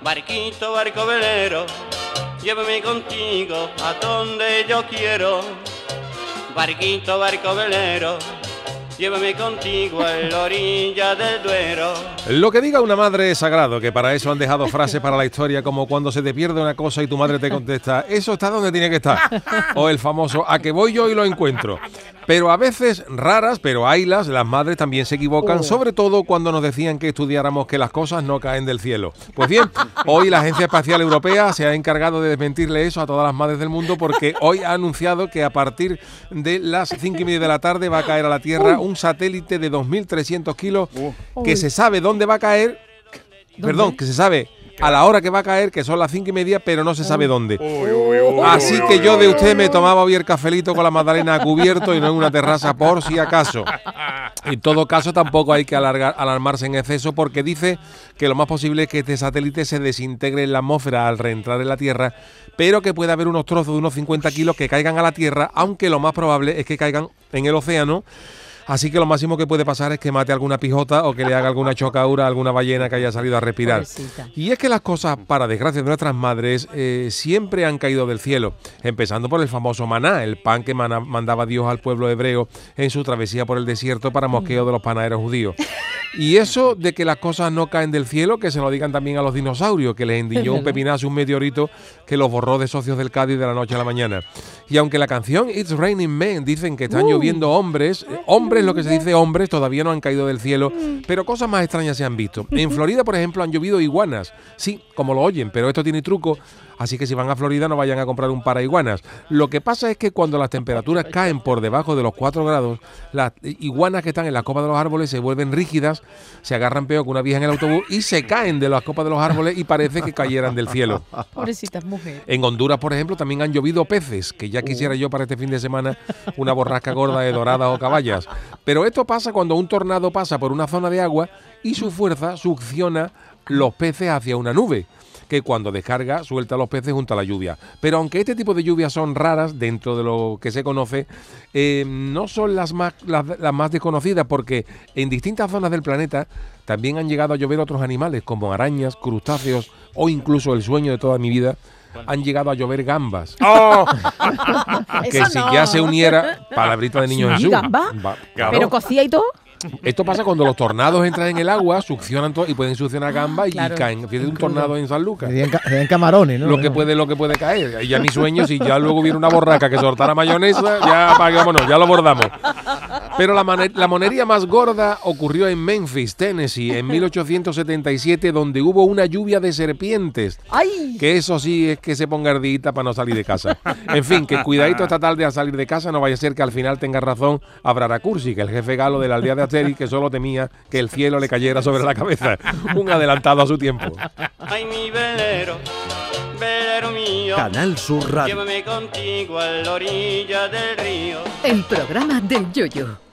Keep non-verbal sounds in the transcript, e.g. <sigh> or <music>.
Barquito, barco velero, llévame contigo a donde yo quiero. Barquito, barco velero, llévame contigo a la orilla del Duero. Lo que diga una madre es sagrado, que para eso han dejado frases para la historia como cuando se te pierde una cosa y tu madre te contesta, eso está donde tiene que estar. O el famoso, a que voy yo y lo encuentro. Pero a veces, raras, pero haylas, las madres también se equivocan, sobre todo cuando nos decían que estudiáramos que las cosas no caen del cielo. Pues bien, hoy la Agencia Espacial Europea se ha encargado de desmentirle eso a todas las madres del mundo porque hoy ha anunciado que a partir de las cinco y media de la tarde va a caer a la Tierra un satélite de 2.300 kilos que se sabe dónde va a caer, perdón, que se sabe a la hora que va a caer, que son las cinco y media, pero no se sabe dónde. Así que yo de usted me tomaba hoy el cafelito con la magdalena a cubierto y no en una terraza por si acaso. <laughs> En todo caso, tampoco hay que alargar, alarmarse en exceso porque dice que lo más posible es que este satélite se desintegre en la atmósfera al reentrar en la Tierra, pero que puede haber unos trozos de unos 50 kilos que caigan a la Tierra, aunque lo más probable es que caigan en el océano. Así que lo máximo que puede pasar es que mate alguna pijota o que le haga alguna chocaura a alguna ballena que haya salido a respirar. Pobrecita. Y es que las cosas, para desgracia de nuestras madres, eh, siempre han caído del cielo, empezando por el famoso maná, el pan que mandaba Dios al pueblo hebreo en su travesía por el desierto para mosqueo de los panaderos judíos. Y eso de que las cosas no caen del cielo, que se lo digan también a los dinosaurios, que les endiñó un <laughs> pepinazo, un meteorito que los borró de socios del Cádiz de la noche a la mañana. Y aunque la canción It's Raining Men dicen que están lloviendo hombres, eh, hombres, lo que se dice hombres, todavía no han caído del cielo, pero cosas más extrañas se han visto. En Florida, por ejemplo, han llovido iguanas. Sí, como lo oyen, pero esto tiene truco. Así que si van a Florida no vayan a comprar un para iguanas. Lo que pasa es que cuando las temperaturas caen por debajo de los 4 grados, las iguanas que están en la copa de los árboles se vuelven rígidas, se agarran peor que una vieja en el autobús y se caen de las copas de los árboles y parece que cayeran del cielo. Pobrecitas mujeres. En Honduras, por ejemplo, también han llovido peces, que ya quisiera yo para este fin de semana una borrasca gorda de doradas o caballas. Pero esto pasa cuando un tornado pasa por una zona de agua y su fuerza succiona los peces hacia una nube que cuando descarga suelta a los peces junto a la lluvia. Pero aunque este tipo de lluvias son raras dentro de lo que se conoce, eh, no son las más, las, las más desconocidas porque en distintas zonas del planeta también han llegado a llover otros animales como arañas, crustáceos o incluso el sueño de toda mi vida. Han llegado a llover gambas. <laughs> <laughs> que Eso si no. ya se uniera, palabrita de niño Sí, Jesús. gamba. Va- claro. Pero cocía y todo. Esto pasa cuando los tornados entran en el agua, succionan todo y pueden succionar gambas y- Claro. y caen. Fíjate un tornado en San Lucas. Ca- serían camarones, ¿no? Lo que puede, lo que puede caer. Y ya mi sueño, si ya luego hubiera una borraca que soltara mayonesa, ya vámonos, ya lo bordamos. Pero la, monería más gorda ocurrió en Memphis, Tennessee, en 1877, donde hubo una lluvia de serpientes. ¡Ay! Que eso sí es que se ponga ardita para no salir de casa. En fin, que cuidadito esta tarde al salir de casa, no vaya a ser que al final tenga razón Abrara Cursi, que el jefe galo de la aldea de Asterix, que solo temía que el cielo le cayera sobre la cabeza. Un adelantado a su tiempo. Ay, mi velero, velero mío, Canal Sur Radio. llévame contigo a la orilla del río. El programa del Yoyo.